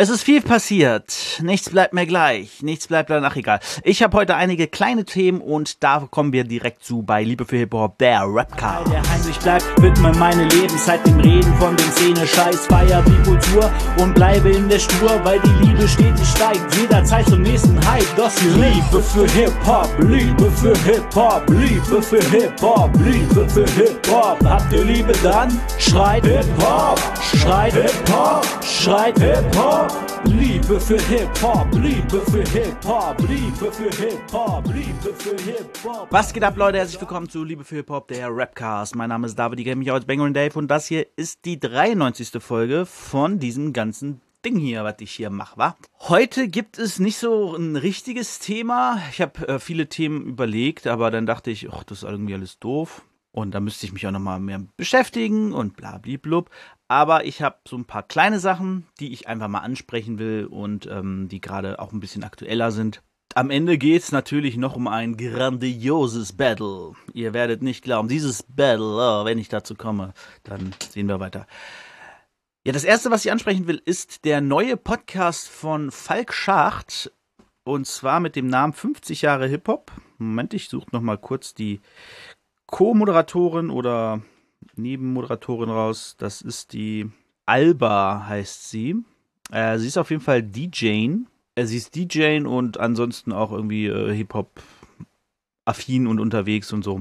Es ist viel passiert. Nichts bleibt mir gleich. Nichts bleibt danach egal. Ich habe heute einige kleine Themen und da kommen wir direkt zu bei Liebe für Hip-Hop, der Rapcar. Der Heinrich bleibt, widme meine Lebenszeit dem Reden von den Szene-Scheiß, feier die Kultur und bleibe in der Spur, weil die Liebe stetig steigt. Jederzeit zum nächsten Hype. Das hier Liebe für Hip-Hop, Liebe für Hip-Hop, Liebe für Hip-Hop, Liebe für Hip-Hop. Habt ihr Liebe dann? Schreit Hip-Hop, schreit Hip-Hop, schreit Hip-Hop. Liebe für Hip-Hop, Liebe für Hip-Hop, Liebe für Hip-Hop, Liebe für Hip-Hop. Was geht ab, Leute? Herzlich willkommen zu Liebe für Hip-Hop, der Rapcast. Mein Name ist David, ich mich als Bengal Dave und das hier ist die 93. Folge von diesem ganzen Ding hier, was ich hier mache, wa? Heute gibt es nicht so ein richtiges Thema. Ich habe äh, viele Themen überlegt, aber dann dachte ich, ach, das ist irgendwie alles doof. Und da müsste ich mich auch nochmal mehr beschäftigen und blablablub. Aber ich habe so ein paar kleine Sachen, die ich einfach mal ansprechen will und ähm, die gerade auch ein bisschen aktueller sind. Am Ende geht es natürlich noch um ein grandioses Battle. Ihr werdet nicht glauben, dieses Battle, oh, wenn ich dazu komme, dann sehen wir weiter. Ja, das erste, was ich ansprechen will, ist der neue Podcast von Falk Schacht. Und zwar mit dem Namen 50 Jahre Hip-Hop. Moment, ich suche nochmal kurz die Co-Moderatorin oder Nebenmoderatorin raus. Das ist die Alba, heißt sie. Äh, sie ist auf jeden Fall DJ. Äh, sie ist DJ und ansonsten auch irgendwie äh, Hip-Hop-affin und unterwegs und so.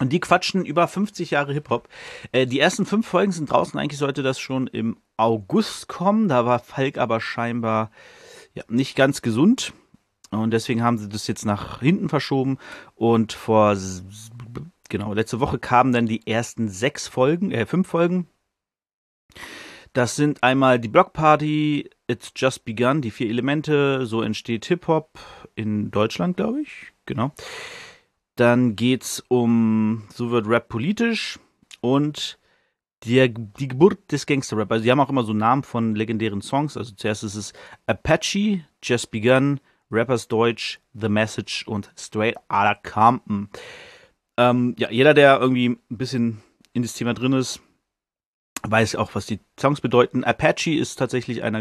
Und die quatschen über 50 Jahre Hip-Hop. Äh, die ersten fünf Folgen sind draußen. Eigentlich sollte das schon im August kommen. Da war Falk aber scheinbar ja, nicht ganz gesund. Und deswegen haben sie das jetzt nach hinten verschoben. Und vor genau, letzte Woche kamen dann die ersten sechs Folgen, äh, fünf Folgen. Das sind einmal die Blockparty, It's Just Begun, die vier Elemente, so entsteht Hip-Hop in Deutschland, glaube ich. Genau. Dann geht's um So wird Rap politisch und die, die Geburt des Gangster-Rap. Also die haben auch immer so Namen von legendären Songs. Also zuerst ist es Apache, Just Begun, Rappers Deutsch, The Message und Straight Outta Compton. Ähm, ja, jeder, der irgendwie ein bisschen in das Thema drin ist, weiß auch, was die Songs bedeuten. Apache ist tatsächlich ein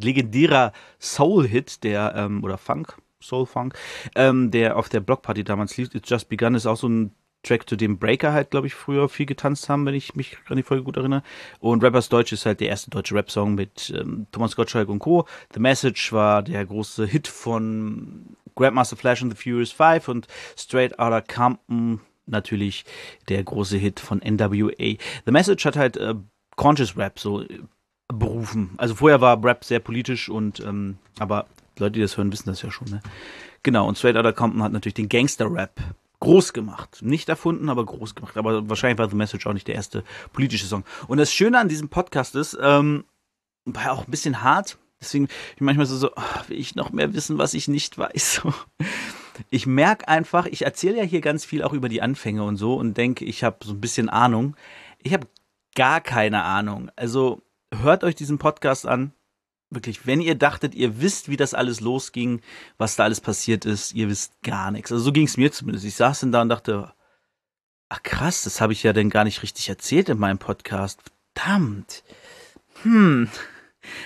legendärer Soul-Hit, der, ähm, oder Funk, Soul-Funk, ähm, der auf der Blockparty damals lief. It's Just Begun ist auch so ein Track, zu dem Breaker halt, glaube ich, früher viel getanzt haben, wenn ich mich an die Folge gut erinnere. Und Rappers Deutsch ist halt der erste deutsche Rap-Song mit ähm, Thomas Gottschalk und Co. The Message war der große Hit von Grandmaster Flash and the Furious 5 und Straight Outta Compton natürlich der große Hit von NWA. The Message hat halt äh, Conscious Rap so äh, berufen. Also vorher war Rap sehr politisch und ähm, aber Leute, die das hören, wissen das ja schon. Ne? Genau, und Straight Outta Compton hat natürlich den Gangster-Rap groß gemacht. Nicht erfunden, aber groß gemacht. Aber wahrscheinlich war The Message auch nicht der erste politische Song. Und das Schöne an diesem Podcast ist, ähm, war ja auch ein bisschen hart, Deswegen ich manchmal so, so ach, will ich noch mehr wissen, was ich nicht weiß. Ich merke einfach, ich erzähle ja hier ganz viel auch über die Anfänge und so und denke, ich habe so ein bisschen Ahnung. Ich habe gar keine Ahnung. Also hört euch diesen Podcast an. Wirklich, wenn ihr dachtet, ihr wisst, wie das alles losging, was da alles passiert ist, ihr wisst gar nichts. Also so ging es mir zumindest. Ich saß dann da und dachte, ach krass, das habe ich ja denn gar nicht richtig erzählt in meinem Podcast. Verdammt. Hm.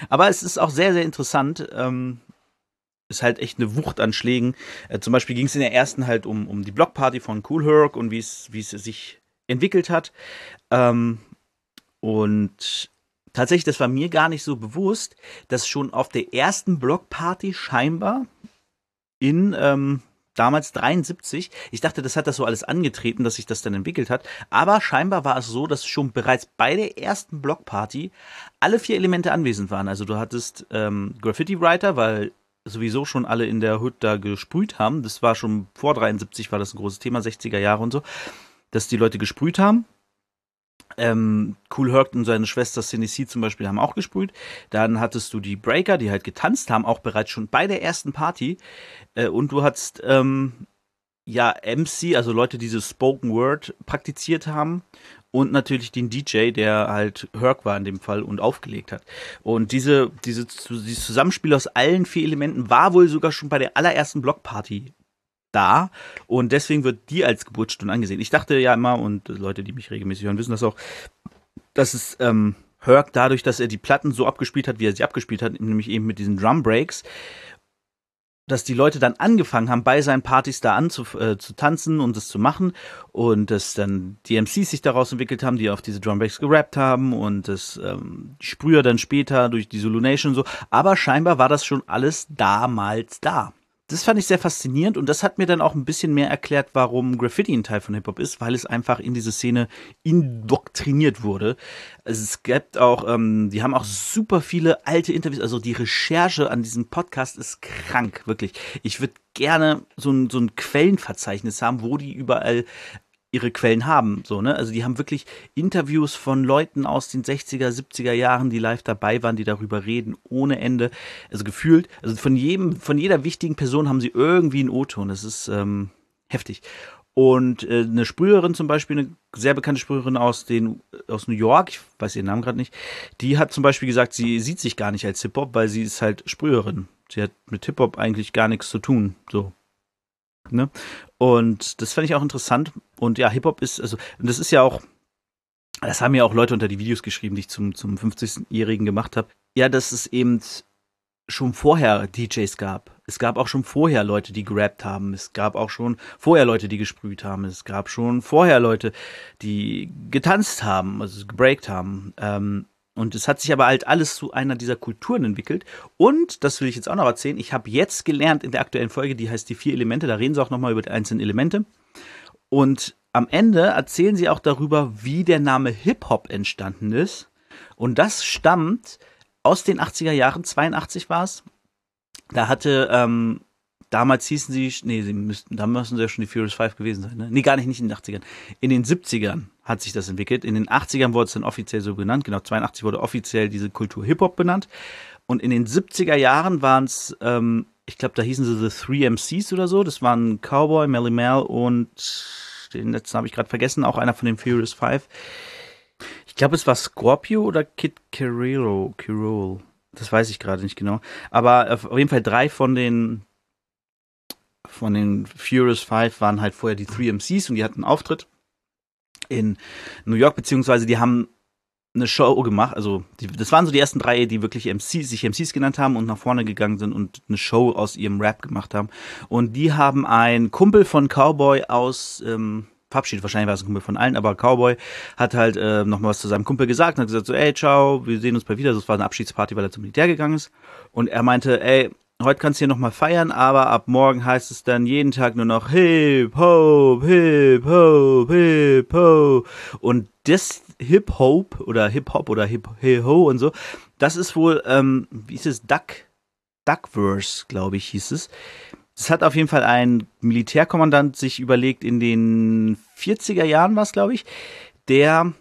Aber es ist auch sehr, sehr interessant. Ähm, ist halt echt eine Wucht an Schlägen. Äh, zum Beispiel ging es in der ersten halt um, um die Blockparty von Cool Herc und wie es, sich entwickelt hat. Ähm, und tatsächlich, das war mir gar nicht so bewusst, dass schon auf der ersten Blockparty scheinbar in ähm, damals 73. Ich dachte, das hat das so alles angetreten, dass sich das dann entwickelt hat. Aber scheinbar war es so, dass schon bereits bei der ersten Blockparty alle vier Elemente anwesend waren. Also du hattest ähm, Graffiti-Writer, weil sowieso schon alle in der Hood da gesprüht haben. Das war schon vor 73 war das ein großes Thema, 60er Jahre und so, dass die Leute gesprüht haben. Ähm, cool Herc und seine Schwester Tennessee zum Beispiel haben auch gesprüht. Dann hattest du die Breaker, die halt getanzt haben, auch bereits schon bei der ersten Party. Äh, und du hattest ähm, ja MC, also Leute, die dieses Spoken Word praktiziert haben. Und natürlich den DJ, der halt Herc war in dem Fall und aufgelegt hat. Und diese, diese, dieses Zusammenspiel aus allen vier Elementen war wohl sogar schon bei der allerersten Blockparty da und deswegen wird die als Geburtsstunde angesehen. Ich dachte ja immer, und Leute, die mich regelmäßig hören, wissen das auch, dass es ähm, Herc dadurch, dass er die Platten so abgespielt hat, wie er sie abgespielt hat, nämlich eben mit diesen Drum Breaks, dass die Leute dann angefangen haben, bei seinen Partys da an zu, äh, und das zu machen und dass dann die MCs sich daraus entwickelt haben, die auf diese Drumbreaks gerappt haben und das ähm, Sprüher dann später durch die Zulu Nation und so. Aber scheinbar war das schon alles damals da das fand ich sehr faszinierend und das hat mir dann auch ein bisschen mehr erklärt, warum Graffiti ein Teil von Hip-Hop ist, weil es einfach in diese Szene indoktriniert wurde. Also es gibt auch, ähm, die haben auch super viele alte Interviews, also die Recherche an diesem Podcast ist krank, wirklich. Ich würde gerne so ein, so ein Quellenverzeichnis haben, wo die überall ihre Quellen haben, so, ne? Also die haben wirklich Interviews von Leuten aus den 60er, 70er Jahren, die live dabei waren, die darüber reden, ohne Ende. Also gefühlt, also von jedem, von jeder wichtigen Person haben sie irgendwie einen O-Ton. Das ist ähm, heftig. Und äh, eine Sprüherin zum Beispiel, eine sehr bekannte Sprüherin aus den aus New York, ich weiß ihren Namen gerade nicht, die hat zum Beispiel gesagt, sie sieht sich gar nicht als Hip Hop, weil sie ist halt Sprüherin. Sie hat mit Hip Hop eigentlich gar nichts zu tun. So, Ne? Und das fand ich auch interessant. Und ja, Hip-Hop ist, also, das ist ja auch, das haben ja auch Leute unter die Videos geschrieben, die ich zum, zum 50-Jährigen gemacht habe. Ja, dass es eben schon vorher DJs gab. Es gab auch schon vorher Leute, die gerappt haben. Es gab auch schon vorher Leute, die gesprüht haben. Es gab schon vorher Leute, die getanzt haben, also gebreakt haben. Ähm, und es hat sich aber halt alles zu einer dieser Kulturen entwickelt. Und, das will ich jetzt auch noch erzählen, ich habe jetzt gelernt in der aktuellen Folge, die heißt die vier Elemente, da reden sie auch nochmal über die einzelnen Elemente. Und am Ende erzählen sie auch darüber, wie der Name Hip-Hop entstanden ist. Und das stammt aus den 80er Jahren, 82 war es. Da hatte ähm, damals hießen sie, nee, sie müssten, da müssen sie ja schon die Furious Five gewesen sein, ne? Nee, gar nicht, nicht in den 80ern. In den 70ern hat sich das entwickelt. In den 80ern wurde es dann offiziell so genannt. Genau, 82 wurde offiziell diese Kultur Hip-Hop benannt. Und in den 70er Jahren waren es, ähm, ich glaube, da hießen sie The Three MCs oder so. Das waren Cowboy, Melly Mel und den letzten habe ich gerade vergessen, auch einer von den Furious Five. Ich glaube, es war Scorpio oder Kid Carrillo, Carol. Das weiß ich gerade nicht genau. Aber auf jeden Fall drei von den von den Furious Five waren halt vorher die Three MCs und die hatten einen Auftritt in New York, beziehungsweise die haben eine Show gemacht, also die, das waren so die ersten drei, die wirklich MCs, sich MCs genannt haben und nach vorne gegangen sind und eine Show aus ihrem Rap gemacht haben. Und die haben ein Kumpel von Cowboy aus ähm, verabschiedet, wahrscheinlich war es ein Kumpel von allen, aber Cowboy hat halt äh, noch mal was zu seinem Kumpel gesagt und hat gesagt so, ey, ciao, wir sehen uns bald wieder. Das war eine Abschiedsparty, weil er zum Militär gegangen ist. Und er meinte, ey, heute kannst du hier nochmal feiern, aber ab morgen heißt es dann jeden Tag nur noch Hip Hop, Hip Hop, Hip Hop. Und das Hip Hop oder Hip Hop oder Hip Ho und so, das ist wohl, ähm, wie ist es, Duck, Duckverse, glaube ich, hieß es. Das hat auf jeden Fall ein Militärkommandant sich überlegt in den 40er Jahren war es, glaube ich, der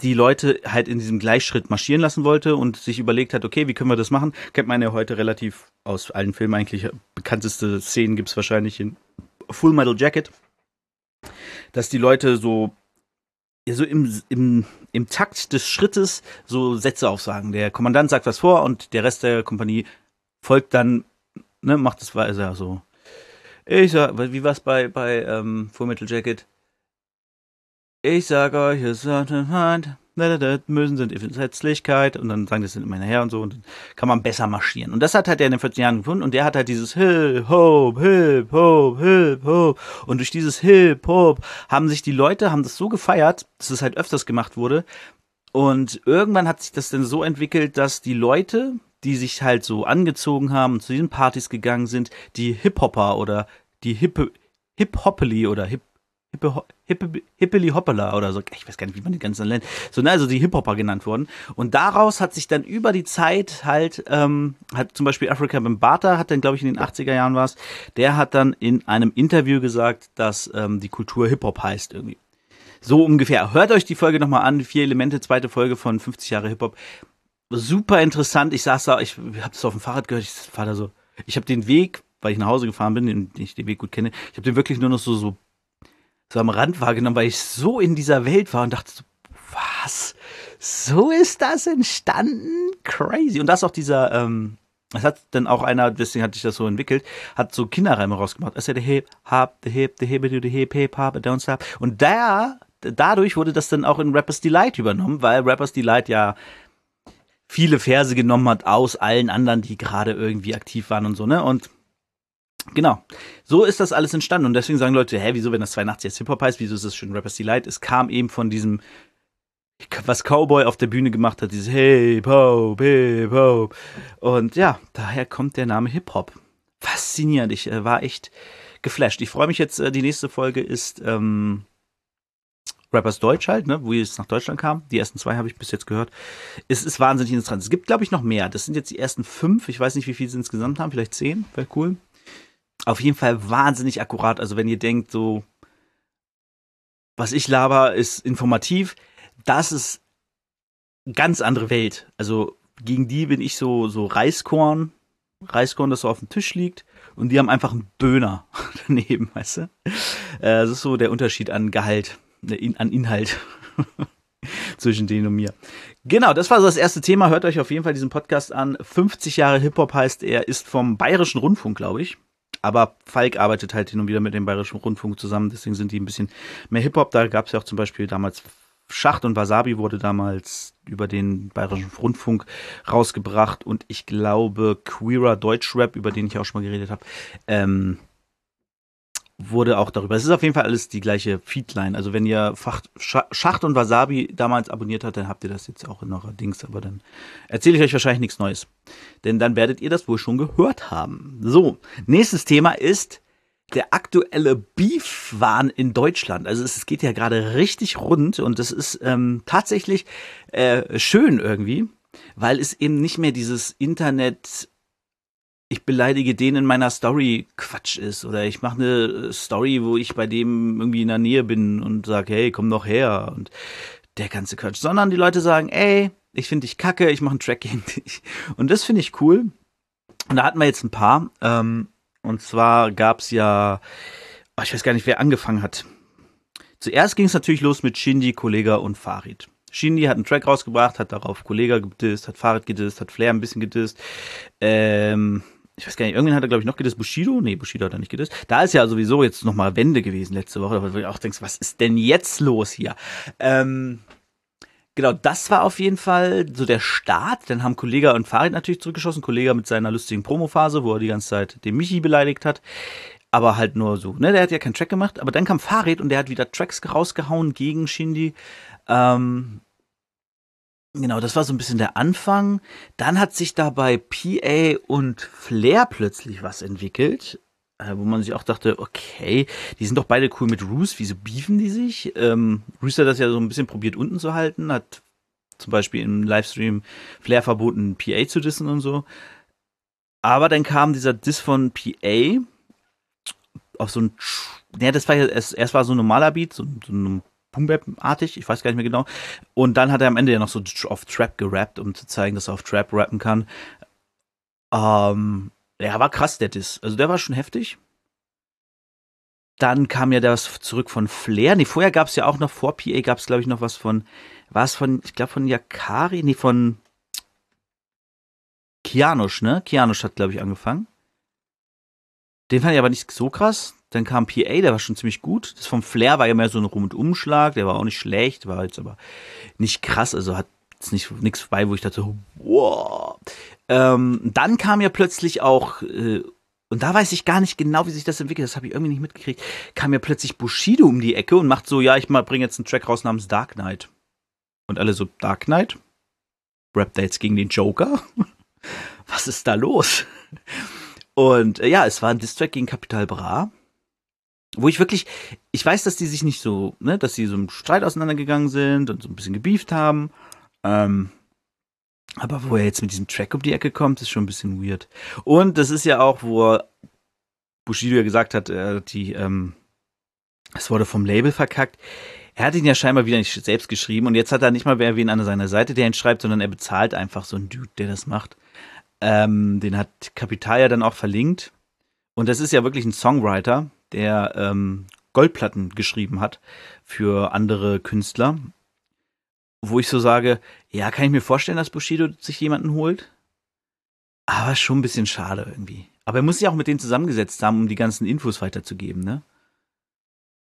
die Leute halt in diesem Gleichschritt marschieren lassen wollte und sich überlegt hat, okay, wie können wir das machen? Kennt man ja heute relativ aus allen Filmen eigentlich. Bekannteste Szenen gibt's wahrscheinlich in Full Metal Jacket. Dass die Leute so, ja, so im, im, im Takt des Schrittes so Sätze aufsagen. Der Kommandant sagt was vor und der Rest der Kompanie folgt dann, ne, macht es weiter so. Ich sag, wie war's bei, bei ähm, Full Metal Jacket? Ich sag euch, es ist Mösen sind Entsetzlichkeit. Und dann sagen das sind immer her und so. Und dann kann man besser marschieren. Und das hat halt er in den 40 Jahren gefunden. Und der hat halt dieses Hip Hop, Hip Hop, Hip Hop. Und durch dieses Hip Hop haben sich die Leute, haben das so gefeiert, dass es halt öfters gemacht wurde. Und irgendwann hat sich das dann so entwickelt, dass die Leute, die sich halt so angezogen haben und zu diesen Partys gegangen sind, die Hip-Hopper oder die Hip Hip-Hoppeli oder Hip Hippe, Hippe, Hippeli Hoppala oder so. Ich weiß gar nicht, wie man die ganzen nennt. So, ne, also die Hip-Hopper genannt wurden. Und daraus hat sich dann über die Zeit halt, ähm, hat zum Beispiel Africa Bambata, hat dann, glaube ich, in den 80er Jahren war es, der hat dann in einem Interview gesagt, dass ähm, die Kultur Hip-Hop heißt irgendwie. So ungefähr. Hört euch die Folge nochmal an, vier Elemente, zweite Folge von 50 Jahre Hip-Hop. Super interessant. Ich saß da, ich habe das auf dem Fahrrad gehört, ich fahr da so, ich habe den Weg, weil ich nach Hause gefahren bin, den ich den Weg gut kenne, ich habe den wirklich nur noch so, so so am Rand wahrgenommen, weil ich so in dieser Welt war und dachte so, was? So ist das entstanden? Crazy. Und das auch dieser, ähm, es hat dann auch einer, deswegen hat sich das so entwickelt, hat so Kinderreime rausgemacht. I said hip, hop, the hip, the hip, the hip, hip, hop, don't stop. Und da, dadurch wurde das dann auch in Rappers Delight übernommen, weil Rappers Delight ja viele Verse genommen hat aus allen anderen, die gerade irgendwie aktiv waren und so, ne? Und genau, so ist das alles entstanden. Und deswegen sagen Leute, hä, wieso, wenn das 82 jetzt Hip-Hop heißt, wieso ist das schon Rappers Delight? Es kam eben von diesem, was Cowboy auf der Bühne gemacht hat, dieses Hip-Hop, Hip-Hop. Und ja, daher kommt der Name Hip-Hop. Faszinierend, ich äh, war echt geflasht. Ich freue mich jetzt, äh, die nächste Folge ist, ähm, Rappers Deutsch halt, ne, wo es nach Deutschland kam. Die ersten zwei habe ich bis jetzt gehört. Es ist wahnsinnig interessant. Es gibt, glaube ich, noch mehr. Das sind jetzt die ersten fünf. Ich weiß nicht, wie viele sie insgesamt haben. Vielleicht zehn. Wäre cool. Auf jeden Fall wahnsinnig akkurat. Also wenn ihr denkt, so, was ich laber, ist informativ. Das ist ganz andere Welt. Also gegen die bin ich so, so Reiskorn. Reiskorn, das so auf dem Tisch liegt. Und die haben einfach einen Döner daneben, weißt du? Äh, das ist so der Unterschied an Gehalt an Inhalt zwischen denen und mir. Genau, das war so das erste Thema. Hört euch auf jeden Fall diesen Podcast an. 50 Jahre Hip-Hop heißt er, ist vom Bayerischen Rundfunk, glaube ich. Aber Falk arbeitet halt hin und wieder mit dem Bayerischen Rundfunk zusammen, deswegen sind die ein bisschen mehr Hip-Hop. Da gab es ja auch zum Beispiel damals Schacht und Wasabi wurde damals über den Bayerischen Rundfunk rausgebracht und ich glaube Queerer Deutschrap, über den ich auch schon mal geredet habe, ähm, wurde auch darüber. Es ist auf jeden Fall alles die gleiche Feedline. Also wenn ihr Schacht und Wasabi damals abonniert habt, dann habt ihr das jetzt auch in eurer Dings. Aber dann erzähle ich euch wahrscheinlich nichts Neues. Denn dann werdet ihr das wohl schon gehört haben. So, nächstes Thema ist der aktuelle Beef-Wahn in Deutschland. Also es, geht ja gerade richtig rund und das ist ähm, tatsächlich äh, schön irgendwie, weil es eben nicht mehr dieses Internet ich beleidige den in meiner Story Quatsch ist oder ich mache eine Story, wo ich bei dem irgendwie in der Nähe bin und sage, hey, komm doch her und der ganze Quatsch, sondern die Leute sagen, ey, ich finde dich kacke, ich mache einen Track gegen dich und das finde ich cool. Und da hatten wir jetzt ein paar ähm, und zwar gab's ja, oh, ich weiß gar nicht, wer angefangen hat. Zuerst ging es natürlich los mit Shindy, Kollega und Farid. Shindy hat einen Track rausgebracht, hat darauf Kollega gedisst, hat Farid gedisst, hat Flair ein bisschen gedisst. Ähm, ich weiß gar nicht, irgendwann hat er, glaube ich, noch gedisst. Bushido? Nee, Bushido hat er nicht gedisst. Da ist ja sowieso jetzt nochmal Wende gewesen letzte Woche, wo du auch denkst, was ist denn jetzt los hier? Ähm, genau, das war auf jeden Fall so der Start. Dann haben Kollega und Farid natürlich zurückgeschossen. Kollega mit seiner lustigen Promophase, wo er die ganze Zeit den Michi beleidigt hat. Aber halt nur so, ne? Der hat ja keinen Track gemacht. Aber dann kam Farid und der hat wieder Tracks rausgehauen gegen Shindy. Ähm, Genau, das war so ein bisschen der Anfang. Dann hat sich da bei PA und Flair plötzlich was entwickelt, äh, wo man sich auch dachte, okay, die sind doch beide cool mit Roos, wieso beefen die sich? Ähm, Roos hat das ja so ein bisschen probiert unten zu halten, hat zum Beispiel im Livestream Flair verboten, PA zu dissen und so. Aber dann kam dieser Diss von PA auf so ein, ja, das war ja, erst, erst war so ein normaler Beat, so, so ein Boom-Bap-artig, ich weiß gar nicht mehr genau. Und dann hat er am Ende ja noch so auf Trap gerappt, um zu zeigen, dass er auf Trap rappen kann. Ähm, ja, war krass, der Diss. Also der war schon heftig. Dann kam ja das zurück von Flair. Nee, vorher gab es ja auch noch, vor PA gab es, glaube ich, noch was von, war es von, ich glaube, von Yakari? Nee, von Kianush, ne? Kianush hat, glaube ich, angefangen. Den fand ich aber nicht so krass. Dann kam PA, der war schon ziemlich gut. Das vom Flair war ja mehr so ein Rundumschlag, der war auch nicht schlecht, war jetzt aber nicht krass, also hat jetzt nicht nichts bei, wo ich dachte, wow. Ähm, dann kam ja plötzlich auch, äh, und da weiß ich gar nicht genau, wie sich das entwickelt, das habe ich irgendwie nicht mitgekriegt, kam ja plötzlich Bushido um die Ecke und macht so, ja, ich bringe jetzt einen Track raus namens Dark Knight. Und alle so, Dark Knight? Er jetzt gegen den Joker? Was ist da los? Und äh, ja, es war ein Distrack gegen Capital Bra wo ich wirklich, ich weiß, dass die sich nicht so, ne, dass sie so im Streit auseinandergegangen sind und so ein bisschen gebieft haben. Ähm, aber wo er jetzt mit diesem Track um die Ecke kommt, ist schon ein bisschen weird. Und das ist ja auch, wo Bushido ja gesagt hat, äh, die, ähm, es wurde vom Label verkackt. Er hat ihn ja scheinbar wieder nicht selbst geschrieben und jetzt hat er nicht mal wer wen an seiner Seite, der ihn schreibt, sondern er bezahlt einfach so einen Dude, der das macht. Ähm, den hat Kapital ja dann auch verlinkt. Und das ist ja wirklich ein Songwriter, der ähm, Goldplatten geschrieben hat für andere Künstler. Wo ich so sage, ja, kann ich mir vorstellen, dass Bushido sich jemanden holt. Aber schon ein bisschen schade irgendwie. Aber er muss sich auch mit denen zusammengesetzt haben, um die ganzen Infos weiterzugeben, ne?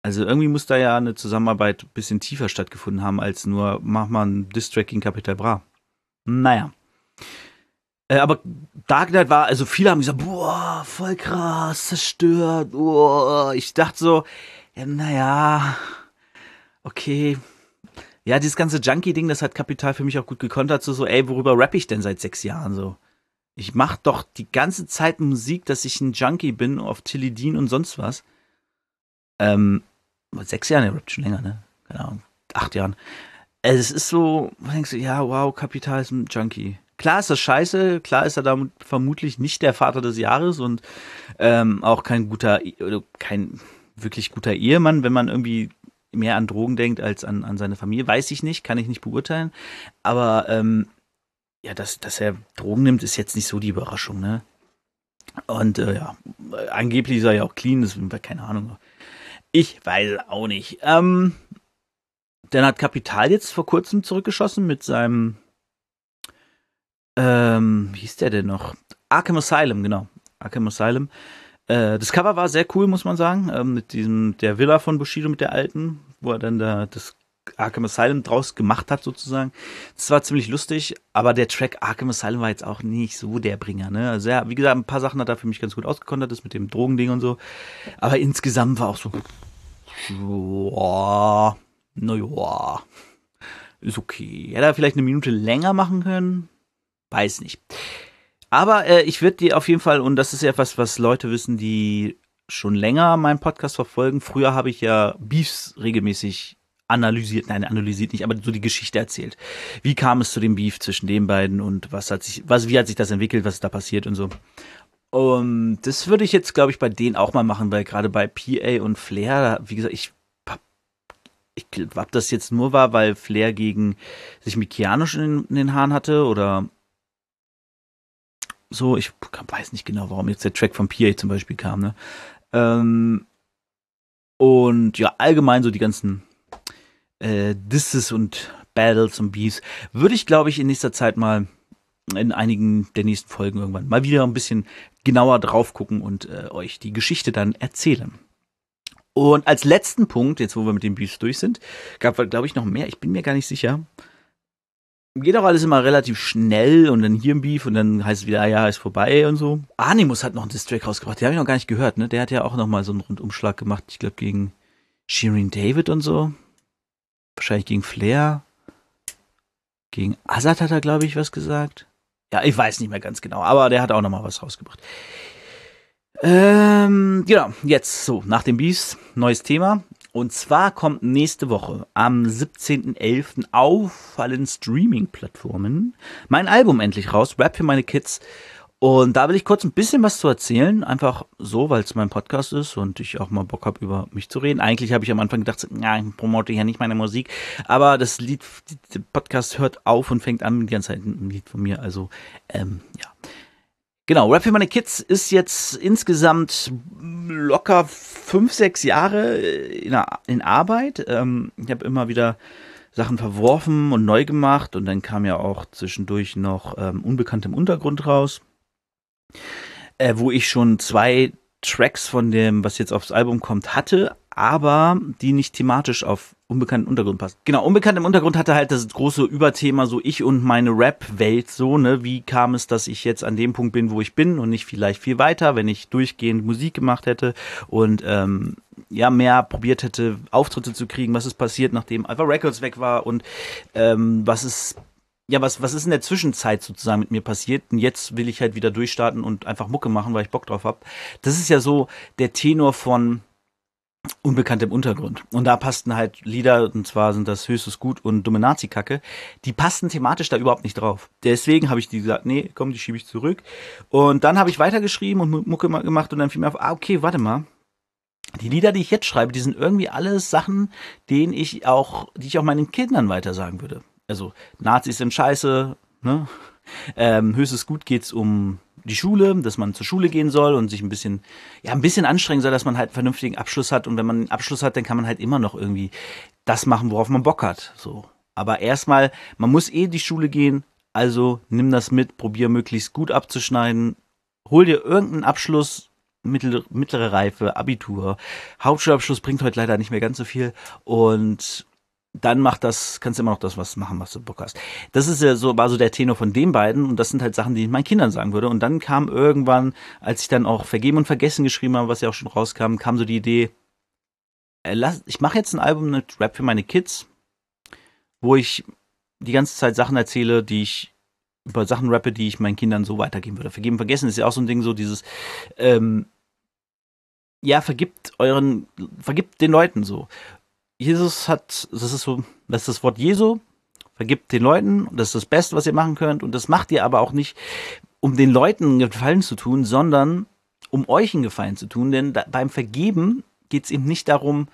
Also irgendwie muss da ja eine Zusammenarbeit ein bisschen tiefer stattgefunden haben, als nur, mach mal ein Distrack gegen Capital Bra. Naja. Äh, aber Dark Knight war, also viele haben gesagt, boah, voll krass, zerstört, boah. Ich dachte so, ja, naja, okay. Ja, dieses ganze Junkie-Ding, das hat Kapital für mich auch gut gekontert, so, so, ey, worüber rapp ich denn seit sechs Jahren so? Ich mach doch die ganze Zeit Musik, dass ich ein Junkie bin auf Tilidin und sonst was. Ähm, sechs Jahre, der rappt schon länger, ne? Keine Ahnung, acht Jahren. Also, es ist so, denkst du, ja, wow, Kapital ist ein Junkie. Klar ist das scheiße, klar ist er damit vermutlich nicht der Vater des Jahres und ähm, auch kein guter, kein wirklich guter Ehemann, wenn man irgendwie mehr an Drogen denkt als an, an seine Familie. Weiß ich nicht, kann ich nicht beurteilen. Aber ähm, ja, dass, dass er Drogen nimmt, ist jetzt nicht so die Überraschung, ne? Und äh, ja, angeblich ist er ja auch clean, das keine Ahnung. Ich weiß auch nicht. Ähm, dann hat Kapital jetzt vor kurzem zurückgeschossen mit seinem, ähm, wie hieß der denn noch? Arkham Asylum, genau. Arkham Asylum. Äh, das Cover war sehr cool, muss man sagen, ähm, mit diesem, der Villa von Bushido mit der alten, wo er dann da das Arkham Asylum draus gemacht hat, sozusagen. Das war ziemlich lustig, aber der Track Arkham Asylum war jetzt auch nicht so der Bringer, ne? Also ja, wie gesagt, ein paar Sachen hat er für mich ganz gut ausgekontert, das mit dem Drogending und so. Aber insgesamt war auch so, ja, naja, ist okay. Hätte er vielleicht eine Minute länger machen können? Weiß nicht. Aber äh, ich würde dir auf jeden Fall, und das ist ja etwas, was Leute wissen, die schon länger meinen Podcast verfolgen. Früher habe ich ja Beefs regelmäßig analysiert, nein, analysiert nicht, aber so die Geschichte erzählt. Wie kam es zu dem Beef zwischen den beiden und was hat sich, was, wie hat sich das entwickelt, was ist da passiert und so. Und das würde ich jetzt, glaube ich, bei denen auch mal machen, weil gerade bei PA und Flair, wie gesagt, ich ich glaube, das jetzt nur war, weil Flair gegen sich mit Keanu in, in den Haaren hatte oder so, ich weiß nicht genau, warum jetzt der Track von PA zum Beispiel kam, ne? Ähm, und ja, allgemein so die ganzen äh, Disses und Battles und Beefs würde ich, glaube ich, in nächster Zeit mal in einigen der nächsten Folgen irgendwann mal wieder ein bisschen genauer drauf gucken und äh, euch die Geschichte dann erzählen. Und als letzten Punkt, jetzt wo wir mit den Beefs durch sind, gab es, glaube ich, noch mehr. Ich bin mir gar nicht sicher. Geht auch alles immer relativ schnell und dann hier ein Beef und dann heißt es wieder, ah ja, ist vorbei und so. Animus hat noch einen Distrack rausgebracht, den habe ich noch gar nicht gehört, ne? Der hat ja auch noch mal so einen Rundumschlag gemacht, ich glaube gegen Shirin David und so. Wahrscheinlich gegen Flair. Gegen Azad hat er, glaube ich, was gesagt. Ja, ich weiß nicht mehr ganz genau, aber der hat auch noch mal was rausgebracht. Ähm, genau, jetzt so, nach dem Beast, neues Thema. Und zwar kommt nächste Woche am 17.11. auf allen Streaming-Plattformen mein Album endlich raus, Rap für meine Kids. Und da will ich kurz ein bisschen was zu erzählen, einfach so, weil es mein Podcast ist und ich auch mal Bock habe, über mich zu reden. Eigentlich habe ich am Anfang gedacht, ja, ich promote ja nicht meine Musik, aber das Lied, der Podcast hört auf und fängt an die ganze Zeit ein Lied von mir, also ähm, ja. Genau, Rap für meine Kids ist jetzt insgesamt locker fünf, sechs Jahre in, in Arbeit. Ähm, ich habe immer wieder Sachen verworfen und neu gemacht und dann kam ja auch zwischendurch noch ähm, Unbekannt im Untergrund raus äh, wo ich schon zwei Tracks von dem, was jetzt aufs Album kommt, hatte, aber die nicht thematisch auf unbekannten Untergrund passen. Genau, unbekannt im Untergrund hatte halt das große Überthema so ich und meine Rap-Welt so, ne? Wie kam es, dass ich jetzt an dem Punkt bin, wo ich bin und nicht vielleicht viel weiter, wenn ich durchgehend Musik gemacht hätte und ähm, ja mehr probiert hätte, Auftritte zu kriegen, was ist passiert, nachdem Alpha Records weg war und ähm, was ist ja, was, was ist in der Zwischenzeit sozusagen mit mir passiert? Und jetzt will ich halt wieder durchstarten und einfach Mucke machen, weil ich Bock drauf hab. Das ist ja so der Tenor von Unbekannt im Untergrund. Und da passten halt Lieder, und zwar sind das Höchstes Gut und Dumme Nazi-Kacke, die passten thematisch da überhaupt nicht drauf. Deswegen habe ich die gesagt, nee, komm, die schiebe ich zurück. Und dann habe ich weitergeschrieben und Mucke gemacht und dann fiel mir auf, ah, okay, warte mal. Die Lieder, die ich jetzt schreibe, die sind irgendwie alles Sachen, denen ich auch, die ich auch meinen Kindern weiter sagen würde also Nazis sind scheiße, ne? Ähm, höchstes Gut geht's um die Schule, dass man zur Schule gehen soll und sich ein bisschen, ja, ein bisschen anstrengen soll, dass man halt einen vernünftigen Abschluss hat. Und wenn man einen Abschluss hat, dann kann man halt immer noch irgendwie das machen, worauf man Bock hat. So. Aber erstmal, man muss eh die Schule gehen, also nimm das mit, probier möglichst gut abzuschneiden, hol dir irgendeinen Abschluss, mittlere Reife, Abitur. Hauptschulabschluss bringt heute leider nicht mehr ganz so viel und dann macht das, kannst du immer noch das was machen, was du Bock hast. Das ist ja so, war so der Tenor von den beiden und das sind halt Sachen, die ich meinen Kindern sagen würde. Und dann kam irgendwann, als ich dann auch Vergeben und Vergessen geschrieben habe, was ja auch schon rauskam, kam so die Idee, äh, ich mache jetzt ein Album mit Rap für meine Kids, wo ich die ganze Zeit Sachen erzähle, die ich über Sachen rappe, die ich meinen Kindern so weitergeben würde. Vergeben, vergessen ist ja auch so ein Ding, so dieses, ähm, ja, vergibt euren, vergibt den Leuten so. Jesus hat, das ist so, das ist das Wort Jesu, vergibt den Leuten, das ist das Beste, was ihr machen könnt. Und das macht ihr aber auch nicht, um den Leuten einen Gefallen zu tun, sondern um euch einen Gefallen zu tun. Denn da, beim Vergeben geht es eben nicht darum,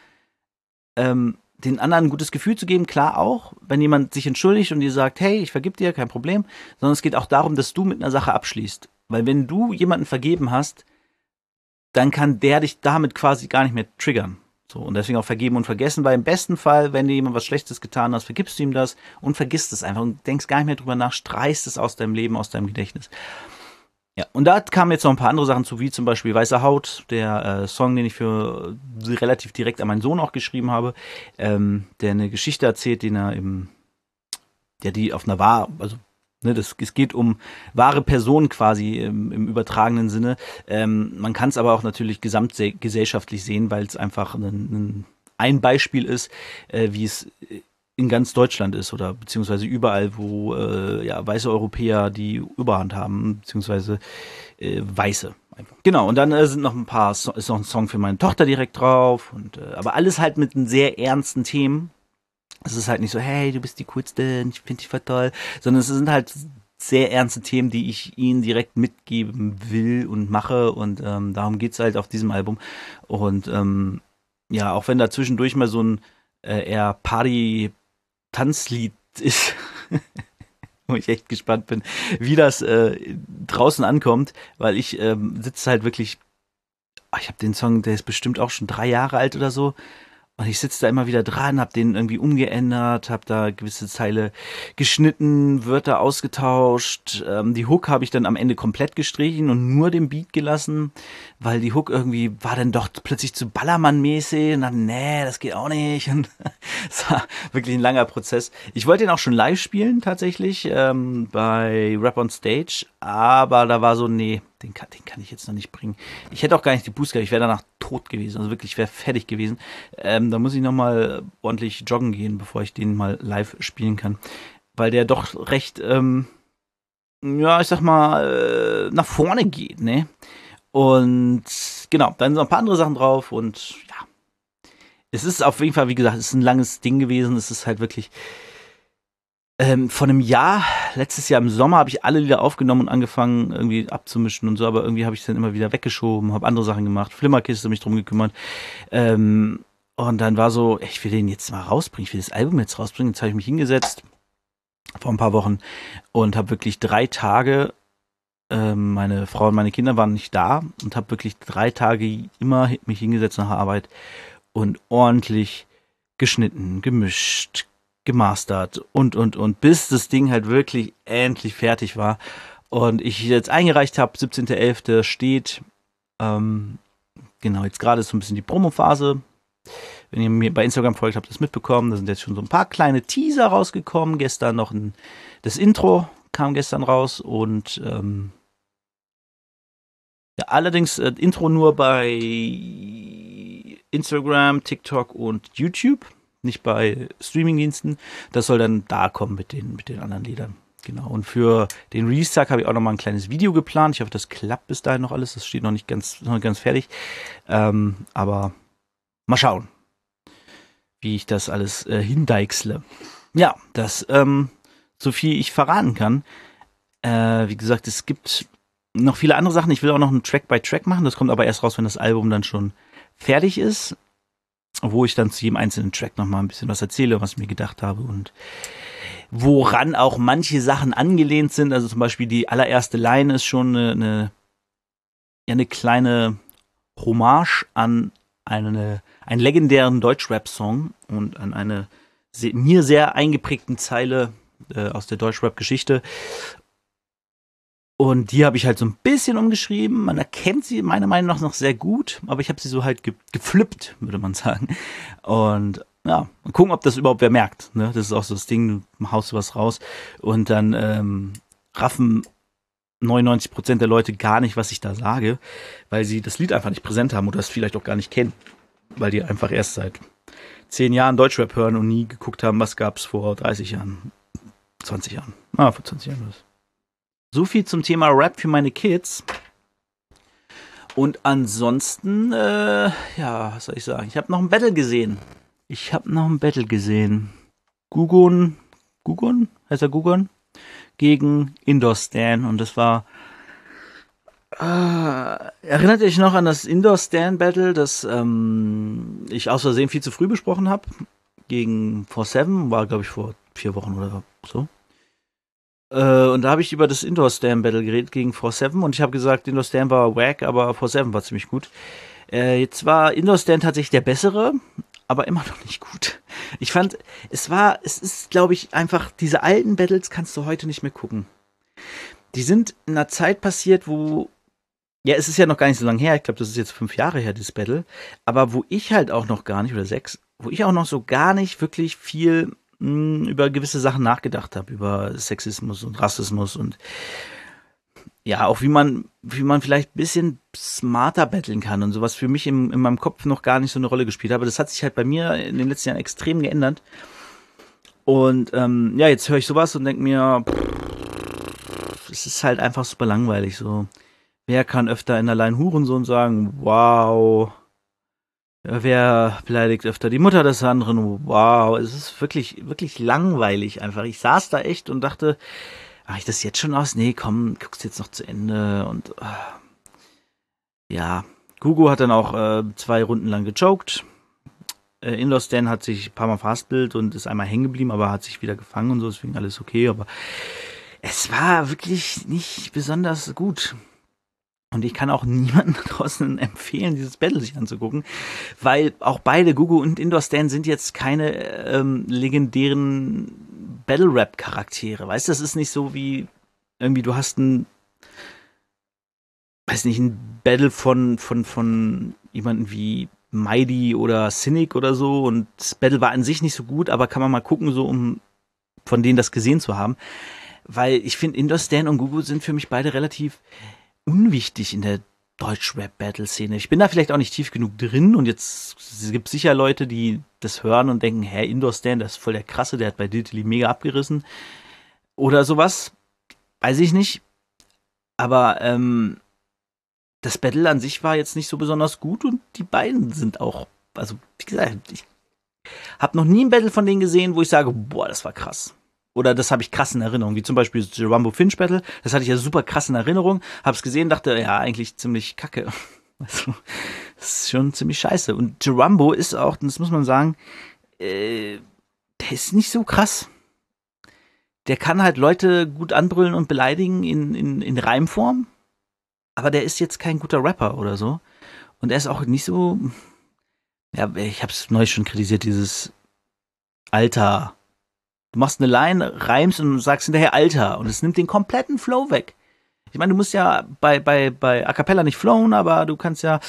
ähm, den anderen ein gutes Gefühl zu geben, klar auch, wenn jemand sich entschuldigt und dir sagt, hey, ich vergib dir, kein Problem, sondern es geht auch darum, dass du mit einer Sache abschließt. Weil wenn du jemanden vergeben hast, dann kann der dich damit quasi gar nicht mehr triggern. So, und deswegen auch vergeben und vergessen, weil im besten Fall, wenn dir jemand was Schlechtes getan hast, vergibst du ihm das und vergisst es einfach und denkst gar nicht mehr drüber nach, streichst es aus deinem Leben, aus deinem Gedächtnis. Ja, und da kamen jetzt noch ein paar andere Sachen zu, wie zum Beispiel Weiße Haut, der äh, Song, den ich für äh, relativ direkt an meinen Sohn auch geschrieben habe, ähm, der eine Geschichte erzählt, den er im, ja, die auf einer wahr, also Ne, das, es geht um wahre Personen quasi im, im übertragenen Sinne. Ähm, man kann es aber auch natürlich gesamtgesellschaftlich sehen, weil es einfach ein, ein, Beispiel ist, äh, wie es in ganz Deutschland ist oder beziehungsweise überall, wo äh, ja, weiße Europäer die Überhand haben, beziehungsweise äh, weiße. Genau, und dann äh, sind noch ein paar, so ist noch ein Song für meine Tochter direkt drauf, und, äh, aber alles halt mit sehr ernsten Themen. Es ist halt nicht so, hey, du bist die coolste, ich finde dich voll toll, sondern es sind halt sehr ernste Themen, die ich ihnen direkt mitgeben will und mache und ähm, darum geht's halt auf diesem Album. Und ähm, ja, auch wenn da zwischendurch mal so ein äh, eher Party Tanzlied ist, wo ich echt gespannt bin, wie das äh, draußen ankommt, weil ich ähm, sitze halt wirklich, oh, ich habe den Song, der ist bestimmt auch schon drei Jahre alt oder so, und ich sitze da immer wieder dran, habe den irgendwie umgeändert, habe da gewisse Zeile geschnitten, Wörter ausgetauscht. Ähm, die Hook habe ich dann am Ende komplett gestrichen und nur den Beat gelassen, weil die Hook irgendwie war dann doch plötzlich zu Ballermann-mäßig und dann, nee, das geht auch nicht. Und es war wirklich ein langer Prozess. Ich wollte den auch schon live spielen tatsächlich ähm, bei Rap on Stage, aber da war so, nee, den kann, den kann ich jetzt noch nicht bringen. Ich hätte auch gar nicht die Boost gehabt, ich wäre danach tot gewesen, also wirklich, ich wäre fertig gewesen. Ähm, da muss ich nochmal ordentlich joggen gehen, bevor ich den mal live spielen kann. Weil der doch recht, ähm, ja, ich sag mal, äh, nach vorne geht, ne? Und genau, dann sind noch ein paar andere Sachen drauf und ja. Es ist auf jeden Fall, wie gesagt, es ist ein langes Ding gewesen. Es ist halt wirklich, ähm, vor einem Jahr, letztes Jahr im Sommer, habe ich alle Lieder aufgenommen und angefangen irgendwie abzumischen und so, aber irgendwie habe ich es dann immer wieder weggeschoben, habe andere Sachen gemacht, Flimmerkiste mich drum gekümmert. Ähm, und dann war so, ich will den jetzt mal rausbringen, ich will das Album jetzt rausbringen. Jetzt habe ich mich hingesetzt vor ein paar Wochen und habe wirklich drei Tage, ähm, meine Frau und meine Kinder waren nicht da und habe wirklich drei Tage immer mich hingesetzt nach Arbeit und ordentlich geschnitten, gemischt, gemastert und, und, und, bis das Ding halt wirklich endlich fertig war. Und ich jetzt eingereicht habe, 17.11. steht, ähm, genau, jetzt gerade ist so ein bisschen die Promo-Phase. Wenn ihr mir bei Instagram folgt, habt ihr das mitbekommen. Da sind jetzt schon so ein paar kleine Teaser rausgekommen. Gestern noch ein, das Intro kam gestern raus und ähm, ja, allerdings äh, Intro nur bei Instagram, TikTok und YouTube nicht bei Streamingdiensten. Das soll dann da kommen mit den, mit den anderen Liedern. Genau. Und für den Release-Tag habe ich auch noch mal ein kleines Video geplant. Ich hoffe, das klappt bis dahin noch alles. Das steht noch nicht ganz, noch nicht ganz fertig. Ähm, aber mal schauen, wie ich das alles äh, hindeichsle. Ja, das, ähm, so viel ich verraten kann. Äh, wie gesagt, es gibt noch viele andere Sachen. Ich will auch noch einen Track by Track machen. Das kommt aber erst raus, wenn das Album dann schon fertig ist wo ich dann zu jedem einzelnen Track nochmal ein bisschen was erzähle, was ich mir gedacht habe und woran auch manche Sachen angelehnt sind. Also zum Beispiel die allererste Line ist schon eine, eine, eine kleine Hommage an eine, einen legendären Deutschrap-Song und an eine mir sehr eingeprägten Zeile äh, aus der Deutschrap-Geschichte. Und die habe ich halt so ein bisschen umgeschrieben. Man erkennt sie meiner Meinung nach noch sehr gut, aber ich habe sie so halt ge geflippt, würde man sagen. Und ja, mal gucken, ob das überhaupt wer merkt. Ne? Das ist auch so das Ding, du haust was raus und dann ähm, raffen 99 Prozent der Leute gar nicht, was ich da sage, weil sie das Lied einfach nicht präsent haben oder es vielleicht auch gar nicht kennen, weil die einfach erst seit zehn Jahren Deutschrap hören und nie geguckt haben, was gab's vor 30 Jahren, 20 Jahren. Ah, vor 20 Jahren. Was. So viel zum Thema Rap für meine Kids. Und ansonsten, äh, ja, was soll ich sagen? Ich habe noch ein Battle gesehen. Ich habe noch ein Battle gesehen. Gugun, Gugun? Heißt er Gugun? Gegen Indoor Stan. Und das war. Äh, erinnert euch noch an das Indoor Stan Battle, das ähm, ich aus Versehen viel zu früh besprochen habe? Gegen 4-7, war glaube ich vor vier Wochen oder so. Äh, und da habe ich über das Indoor Stand Battle geredet gegen 4-7 und ich habe gesagt, Indoor Stand war wack, aber 4-7 war ziemlich gut. Äh, jetzt war Indoor Stand tatsächlich der bessere, aber immer noch nicht gut. Ich fand, es war, es ist, glaube ich, einfach, diese alten Battles kannst du heute nicht mehr gucken. Die sind in einer Zeit passiert, wo, ja, es ist ja noch gar nicht so lange her, ich glaube, das ist jetzt fünf Jahre her, dieses Battle, aber wo ich halt auch noch gar nicht, oder sechs, wo ich auch noch so gar nicht wirklich viel mh, über gewisse Sachen nachgedacht habe, über Sexismus und Rassismus und ja, auch wie man, wie man vielleicht ein bisschen smarter betteln kann und sowas für mich im, in meinem Kopf noch gar nicht so eine Rolle gespielt habe. Das hat sich halt bei mir in den letzten Jahren extrem geändert. Und ähm, ja, jetzt höre ich sowas und denke mir, es ist halt einfach super langweilig. So, wer kann öfter in allein Hurensohn sagen, wow, Wer beleidigt öfter die Mutter des anderen? Wow, es ist wirklich, wirklich langweilig einfach. Ich saß da echt und dachte, mache ich das jetzt schon aus? Nee, komm, guckst jetzt noch zu Ende und äh, ja. Gugu hat dann auch äh, zwei Runden lang gechoked. Äh, Indoor Stan hat sich ein paar Mal fastbild und ist einmal hängen geblieben, aber hat sich wieder gefangen und so, deswegen alles okay, aber es war wirklich nicht besonders gut. Und ich kann auch niemanden draußen empfehlen, dieses Battle sich anzugucken, weil auch beide, Gugu und Indoor Stan, sind jetzt keine ähm, legendären Battle-Rap-Charaktere. Weißt du, das ist nicht so wie irgendwie, du hast ein, weiß nicht, ein Battle von, von, von jemanden wie Mighty oder Cynic oder so und das Battle war an sich nicht so gut, aber kann man mal gucken, so um von denen das gesehen zu haben. Weil ich finde, Indoor Stan und Gugu sind für mich beide relativ unwichtig in der Deutsch-Rap-Battle-Szene. Ich bin da vielleicht auch nicht tief genug drin und jetzt es gibt sicher Leute, die das hören und denken, hä, Indoor Stand, das ist voll der krasse, der hat bei Diltily mega abgerissen. Oder sowas. Weiß ich nicht. Aber ähm, das Battle an sich war jetzt nicht so besonders gut und die beiden sind auch, also wie gesagt, ich habe noch nie ein Battle von denen gesehen, wo ich sage, boah, das war krass. Oder das habe ich krass in Erinnerung, wie zum Beispiel das Rumbo Finch Battle. Das hatte ich ja super krass in Erinnerung. Hab's gesehen, dachte, ja, eigentlich ziemlich kacke. Also, das ist schon ziemlich scheiße. Und Jerumbo ist auch, das muss man sagen, äh, der ist nicht so krass. Der kann halt Leute gut anbrüllen und beleidigen in, in, in Reimform. Aber der ist jetzt kein guter Rapper oder so. Und er ist auch nicht so. Ja, ich hab's neulich schon kritisiert, dieses Alter Du machst eine Line, reimst und sagst hinterher Alter und es nimmt den kompletten Flow weg. Ich meine, du musst ja bei, bei, bei A Cappella nicht flowen, aber du kannst ja,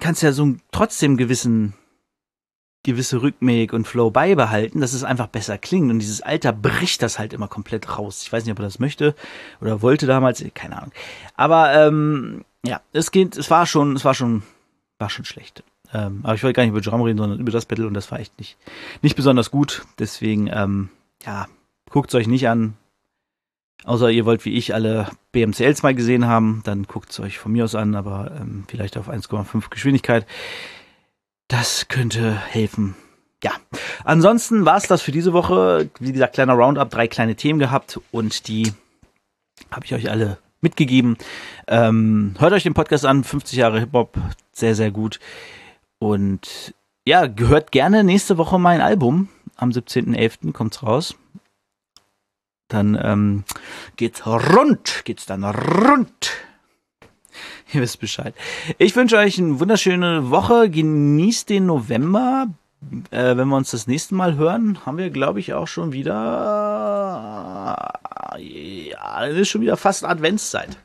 kannst ja so trotzdem gewissen, gewisse Rhythmik und Flow beibehalten, dass es einfach besser klingt. Und dieses Alter bricht das halt immer komplett raus. Ich weiß nicht, ob er das möchte oder wollte damals, keine Ahnung. Aber ähm, ja, es geht, es war schon, es war schon, war schon schlecht. Ähm, aber ich wollte gar nicht über Drum reden, sondern über das Battle und das war echt nicht, nicht besonders gut. Deswegen, ähm, ja, guckt es euch nicht an. Außer ihr wollt wie ich alle BMCLs mal gesehen haben, dann guckt es euch von mir aus an, aber ähm, vielleicht auf 1,5 Geschwindigkeit. Das könnte helfen. Ja, ansonsten war es das für diese Woche. Wie gesagt, kleiner Roundup, drei kleine Themen gehabt und die habe ich euch alle mitgegeben. Ähm, hört euch den Podcast an, 50 Jahre Hip-Hop, sehr, sehr gut. Und ja, gehört gerne nächste Woche mein Album. Am 17.11. kommt's raus. Dann ähm, geht's rund, geht's dann rund. Ihr wisst Bescheid. Ich wünsche euch eine wunderschöne Woche. Genießt den November. äh, wenn wir uns das nächste Mal hören, haben wir, glaube ich, auch schon wieder. Ja, es ist schon wieder fast Adventszeit.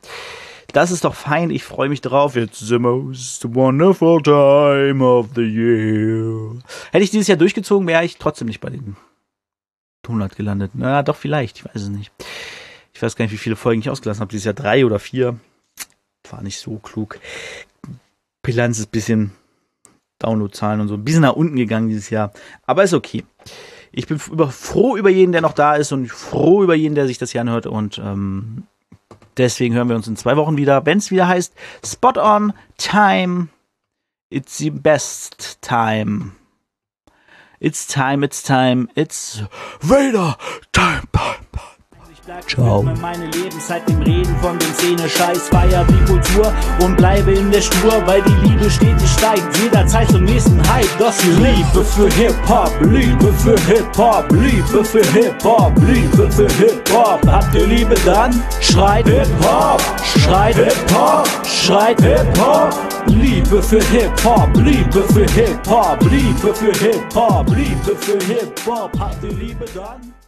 Das ist doch fein, ich freue mich drauf. It's the most wonderful time of the year. Hätte ich dieses Jahr durchgezogen, wäre ich trotzdem nicht bei den 100 gelandet. Na, doch, vielleicht, ich weiß es nicht. Ich weiß gar nicht, wie viele Folgen ich ausgelassen habe. Dieses Jahr drei oder vier. War nicht so klug. Bilanz ist ein bisschen Downloadzahlen und so ein bisschen nach unten gegangen dieses Jahr. Aber ist okay. Ich bin froh über jeden, der noch da ist und froh über jeden, der sich das hier anhört. Und ähm, deswegen hören wir uns in zwei Wochen wieder, wenn es wieder heißt Spot on Time. It's the best time. It's time, it's time, it's Vader time. Ciao. Ich meine Lebenszeit dem Reden von dem Szene Scheiß, feier die Kultur und bleibe in der Spur, weil die Liebe stetig steigt, jederzeit zum nächsten Hype. Das hier Liebe für Hip-Hop, Liebe für Hip-Hop, Liebe für Hip-Hop, Liebe für Hip-Hop. Habt ihr Liebe dann? Schreit Hip-Hop, schreit Hip-Hop, schreit Hip-Hop. Liebe für Hip-Hop, Liebe für Hip-Hop, Liebe für Hip-Hop, Liebe für Hip-Hop. Habt ihr Liebe dann?